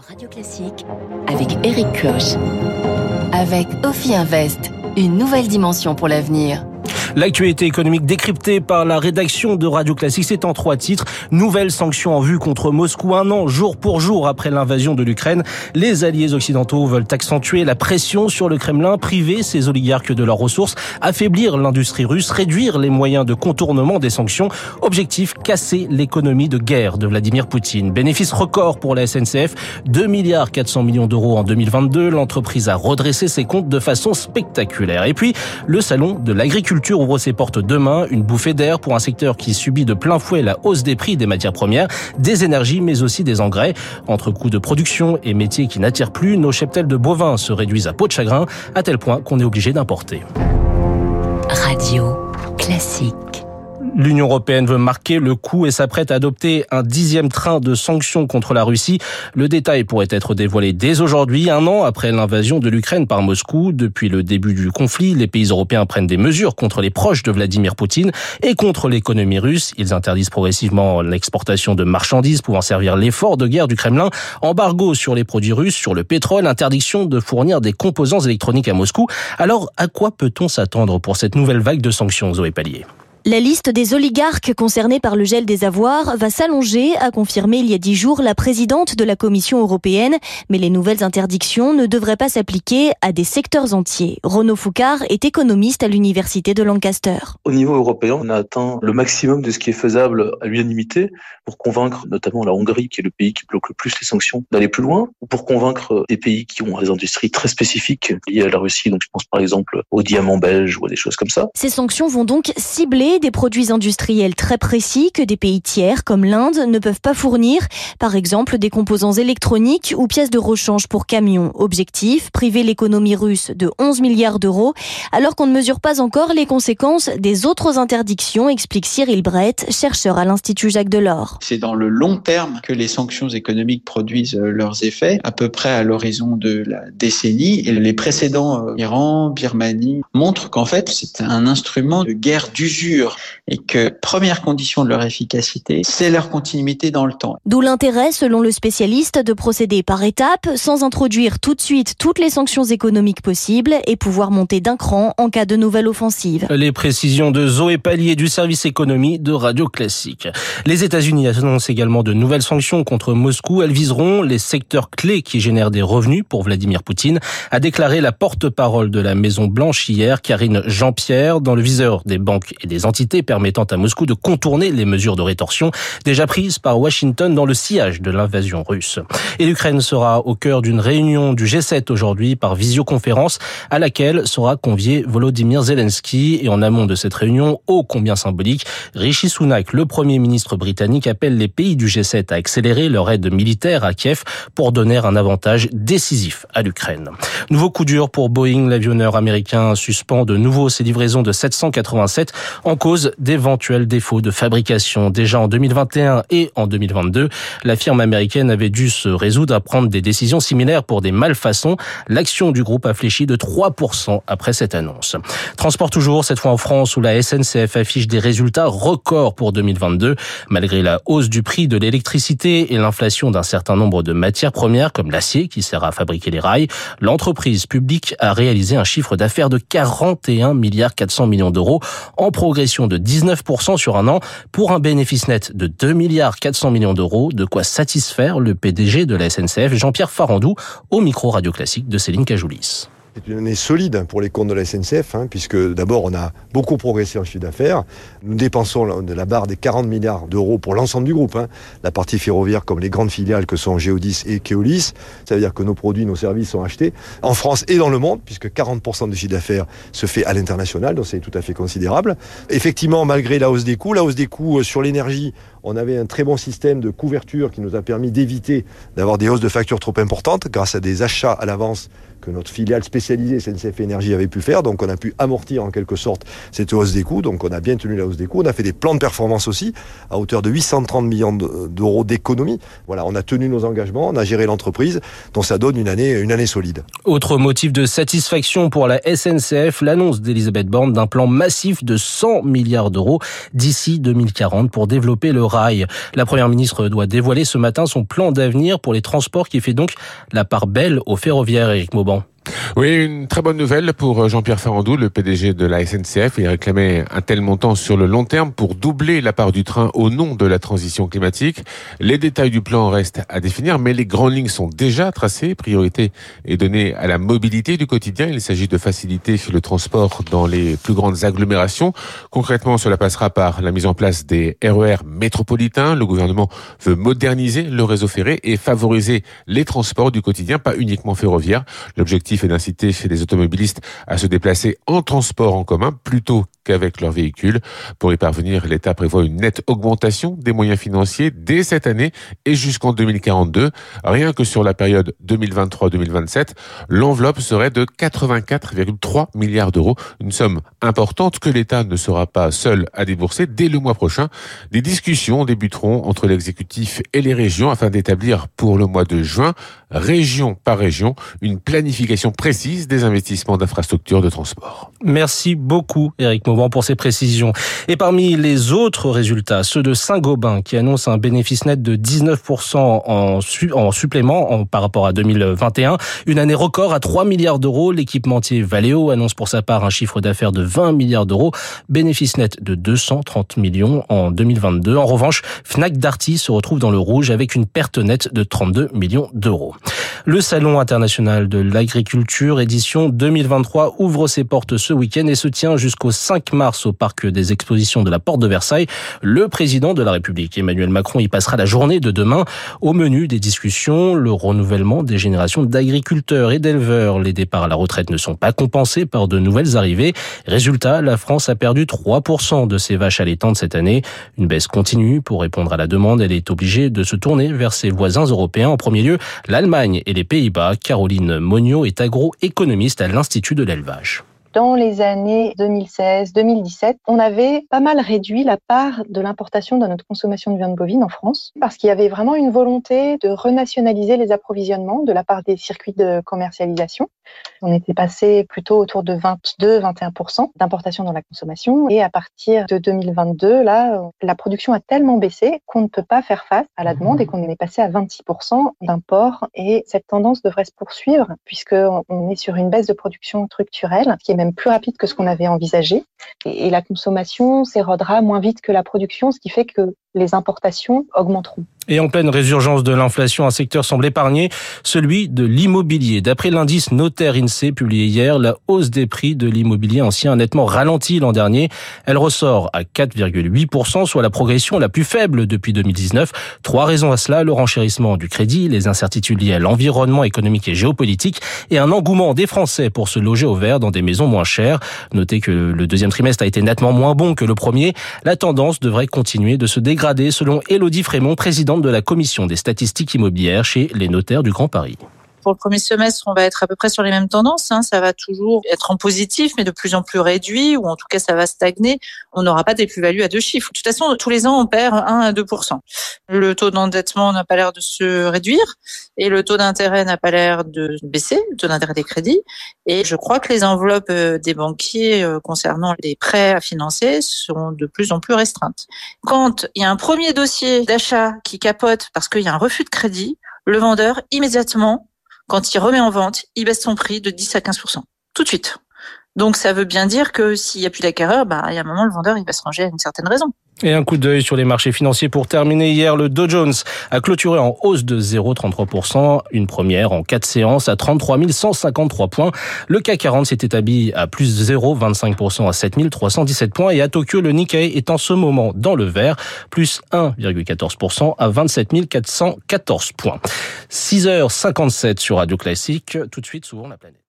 Radio Classique, avec Eric Koch. Avec Ophi Invest, une nouvelle dimension pour l'avenir. L'actualité économique décryptée par la rédaction de Radio Classique, c'est en trois titres. Nouvelles sanctions en vue contre Moscou un an, jour pour jour après l'invasion de l'Ukraine. Les alliés occidentaux veulent accentuer la pression sur le Kremlin, priver ses oligarques de leurs ressources, affaiblir l'industrie russe, réduire les moyens de contournement des sanctions. Objectif, casser l'économie de guerre de Vladimir Poutine. Bénéfice record pour la SNCF, 2 milliards 400 millions d'euros en 2022. L'entreprise a redressé ses comptes de façon spectaculaire. Et puis, le salon de l'agriculture ses portes demain, une bouffée d'air pour un secteur qui subit de plein fouet la hausse des prix des matières premières, des énergies, mais aussi des engrais. Entre coûts de production et métiers qui n'attirent plus, nos cheptels de bovins se réduisent à peau de chagrin, à tel point qu'on est obligé d'importer. Radio classique. L'Union européenne veut marquer le coup et s'apprête à adopter un dixième train de sanctions contre la Russie. Le détail pourrait être dévoilé dès aujourd'hui, un an après l'invasion de l'Ukraine par Moscou. Depuis le début du conflit, les pays européens prennent des mesures contre les proches de Vladimir Poutine et contre l'économie russe. Ils interdisent progressivement l'exportation de marchandises pouvant servir l'effort de guerre du Kremlin, embargo sur les produits russes, sur le pétrole, interdiction de fournir des composants électroniques à Moscou. Alors, à quoi peut-on s'attendre pour cette nouvelle vague de sanctions, Zoé Pallier? La liste des oligarques concernés par le gel des avoirs va s'allonger, a confirmé il y a dix jours la présidente de la Commission européenne. Mais les nouvelles interdictions ne devraient pas s'appliquer à des secteurs entiers. Renaud Foucard est économiste à l'université de Lancaster. Au niveau européen, on a atteint le maximum de ce qui est faisable à l'unanimité pour convaincre notamment la Hongrie, qui est le pays qui bloque le plus les sanctions, d'aller plus loin, ou pour convaincre des pays qui ont des industries très spécifiques liées à la Russie. Donc je pense par exemple aux diamants belges ou à des choses comme ça. Ces sanctions vont donc cibler des produits industriels très précis que des pays tiers comme l'Inde ne peuvent pas fournir, par exemple des composants électroniques ou pièces de rechange pour camions. Objectif, priver l'économie russe de 11 milliards d'euros, alors qu'on ne mesure pas encore les conséquences des autres interdictions, explique Cyril Brett, chercheur à l'Institut Jacques Delors. C'est dans le long terme que les sanctions économiques produisent euh, leurs effets, à peu près à l'horizon de la décennie. Les précédents, euh, Iran, Birmanie, montrent qu'en fait, c'est un instrument de guerre d'usure et que première condition de leur efficacité, c'est leur continuité dans le temps. D'où l'intérêt, selon le spécialiste, de procéder par étapes, sans introduire tout de suite toutes les sanctions économiques possibles et pouvoir monter d'un cran en cas de nouvelle offensive. Les précisions de Zoé Pallier du service économie de Radio Classique. Les États-Unis annoncent également de nouvelles sanctions contre Moscou. Elles viseront les secteurs clés qui génèrent des revenus pour Vladimir Poutine, a déclaré la porte-parole de la Maison Blanche hier, Karine Jean-Pierre, dans le viseur des banques et des permettant à Moscou de contourner les mesures de rétorsion déjà prises par Washington dans le sillage de l'invasion russe. Et l'Ukraine sera au cœur d'une réunion du G7 aujourd'hui par visioconférence à laquelle sera convié Volodymyr Zelensky et en amont de cette réunion, ô combien symbolique, Rishi Sunak, le premier ministre britannique, appelle les pays du G7 à accélérer leur aide militaire à Kiev pour donner un avantage décisif à l'Ukraine. Nouveau coup dur pour Boeing, l'avionneur américain suspend de nouveau ses livraisons de 787 en cause d'éventuels défauts de fabrication. Déjà en 2021 et en 2022, la firme américaine avait dû se résoudre à prendre des décisions similaires pour des malfaçons. L'action du groupe a fléchi de 3% après cette annonce. Transport toujours, cette fois en France, où la SNCF affiche des résultats records pour 2022. Malgré la hausse du prix de l'électricité et l'inflation d'un certain nombre de matières premières, comme l'acier qui sert à fabriquer les rails, l'entreprise publique a réalisé un chiffre d'affaires de 41 milliards 400 millions d'euros en progression de 19% sur un an pour un bénéfice net de 2 milliards 400 millions d'euros, de quoi satisfaire le PDG de la SNCF, Jean-Pierre Farandou, au micro radio classique de Céline Cajoulis. C'est une année solide pour les comptes de la SNCF, hein, puisque d'abord on a beaucoup progressé en chiffre d'affaires. Nous dépensons de la barre des 40 milliards d'euros pour l'ensemble du groupe. Hein. La partie ferroviaire comme les grandes filiales que sont Geodis et Keolis. Ça veut dire que nos produits, nos services sont achetés en France et dans le monde, puisque 40% du chiffre d'affaires se fait à l'international, donc c'est tout à fait considérable. Effectivement, malgré la hausse des coûts, la hausse des coûts euh, sur l'énergie, on avait un très bon système de couverture qui nous a permis d'éviter d'avoir des hausses de factures trop importantes grâce à des achats à l'avance que notre filiale spécialisée spécialisé SNCF Énergie avait pu faire. Donc on a pu amortir en quelque sorte cette hausse des coûts. Donc on a bien tenu la hausse des coûts. On a fait des plans de performance aussi à hauteur de 830 millions d'euros d'économie. Voilà, on a tenu nos engagements, on a géré l'entreprise. Donc ça donne une année, une année solide. Autre motif de satisfaction pour la SNCF, l'annonce d'Elisabeth Borne d'un plan massif de 100 milliards d'euros d'ici 2040 pour développer le rail. La première ministre doit dévoiler ce matin son plan d'avenir pour les transports qui fait donc la part belle au ferroviaire, Éric Mauban. Oui, une très bonne nouvelle pour euh, Jean-Pierre Farandou, le PDG de la SNCF. Il réclamait un tel montant sur le long terme pour doubler la part du train au nom de la transition climatique. Les détails du plan restent à définir, mais les grandes lignes sont déjà tracées. Priorité est donnée à la mobilité du quotidien. Il s'agit de faciliter le transport dans les plus grandes agglomérations. Concrètement, cela passera par la mise en place des RER e métropolitains. Le gouvernement veut moderniser le réseau ferré et favoriser les transports du quotidien, pas uniquement ferroviaires. L'objectif et d'inciter les automobilistes à se déplacer en transport en commun plutôt qu'avec leur véhicule. Pour y parvenir, l'État prévoit une nette augmentation des moyens financiers dès cette année et jusqu'en 2042. Rien que sur la période 2023-2027, l'enveloppe serait de 84,3 milliards d'euros, une somme importante que l'État ne sera pas seul à débourser dès le mois prochain. Des discussions débuteront entre l'exécutif et les régions afin d'établir pour le mois de juin, région par région, une planification précise des investissements d'infrastructures de transport. Merci beaucoup, Eric pour ces précisions. Et parmi les autres résultats, ceux de Saint-Gobain qui annonce un bénéfice net de 19% en, en supplément par rapport à 2021. Une année record à 3 milliards d'euros. L'équipementier Valeo annonce pour sa part un chiffre d'affaires de 20 milliards d'euros. Bénéfice net de 230 millions en 2022. En revanche, Fnac Darty se retrouve dans le rouge avec une perte nette de 32 millions d'euros. Le Salon international de l'agriculture édition 2023 ouvre ses portes ce week-end et se tient jusqu'au 5 mars au parc des expositions de la Porte de Versailles. Le président de la République, Emmanuel Macron, y passera la journée de demain. Au menu des discussions, le renouvellement des générations d'agriculteurs et d'éleveurs. Les départs à la retraite ne sont pas compensés par de nouvelles arrivées. Résultat, la France a perdu 3% de ses vaches allaitantes cette année. Une baisse continue. Pour répondre à la demande, elle est obligée de se tourner vers ses voisins européens. En premier lieu, l'Allemagne et les Pays-Bas. Caroline Monio est agroéconomiste à l'Institut de l'élevage dans les années 2016-2017, on avait pas mal réduit la part de l'importation de notre consommation de viande bovine en France parce qu'il y avait vraiment une volonté de renationaliser les approvisionnements de la part des circuits de commercialisation. On était passé plutôt autour de 22-21% d'importation dans la consommation. Et à partir de 2022, là, la production a tellement baissé qu'on ne peut pas faire face à la demande et qu'on est passé à 26% d'import. Et cette tendance devrait se poursuivre puisqu'on est sur une baisse de production structurelle qui est même plus rapide que ce qu'on avait envisagé. Et, la consommation s'érodera moins vite que la production, ce qui fait que les importations augmenteront. Et en pleine résurgence de l'inflation, un secteur semble épargné, celui de l'immobilier. D'après l'indice notaire INSEE publié hier, la hausse des prix de l'immobilier ancien a nettement ralenti l'an dernier. Elle ressort à 4,8%, soit la progression la plus faible depuis 2019. Trois raisons à cela, le renchérissement du crédit, les incertitudes liées à l'environnement économique et géopolitique et un engouement des Français pour se loger au vert dans des maisons moins chères. Notez que le deuxième trimestre a été nettement moins bon que le premier. La tendance devrait continuer de se dégrader selon Elodie Frémont, présidente de la commission des statistiques immobilières chez les notaires du Grand Paris pour le premier semestre, on va être à peu près sur les mêmes tendances. Hein. Ça va toujours être en positif, mais de plus en plus réduit, ou en tout cas, ça va stagner. On n'aura pas des plus-values à deux chiffres. De toute façon, tous les ans, on perd 1 à 2% Le taux d'endettement n'a pas l'air de se réduire, et le taux d'intérêt n'a pas l'air de baisser, le taux d'intérêt des crédits. Et je crois que les enveloppes euh, des banquiers euh, concernant les prêts à financer seront de plus en plus restreintes. Quand il y a un premier dossier d'achat qui capote parce qu'il y a un refus de crédit, le vendeur immédiatement quand il remet en vente, il baisse son prix de 10 à 15% tout de suite. Donc ça veut bien dire que s'il n'y a plus d'acquéreur, bah, il y a un moment, le vendeur il va se ranger à une certaine raison. Et un coup d'œil sur les marchés financiers pour terminer. Hier, le Dow Jones a clôturé en hausse de 0,33%, une première en quatre séances à 33 153 points. Le CAC 40 s'est établi à plus 0,25% à 7 317 points et à Tokyo, le Nikkei est en ce moment dans le vert, plus 1,14% à 27 414 points. 6h57 sur Radio Classique. Tout de suite, souvent la planète.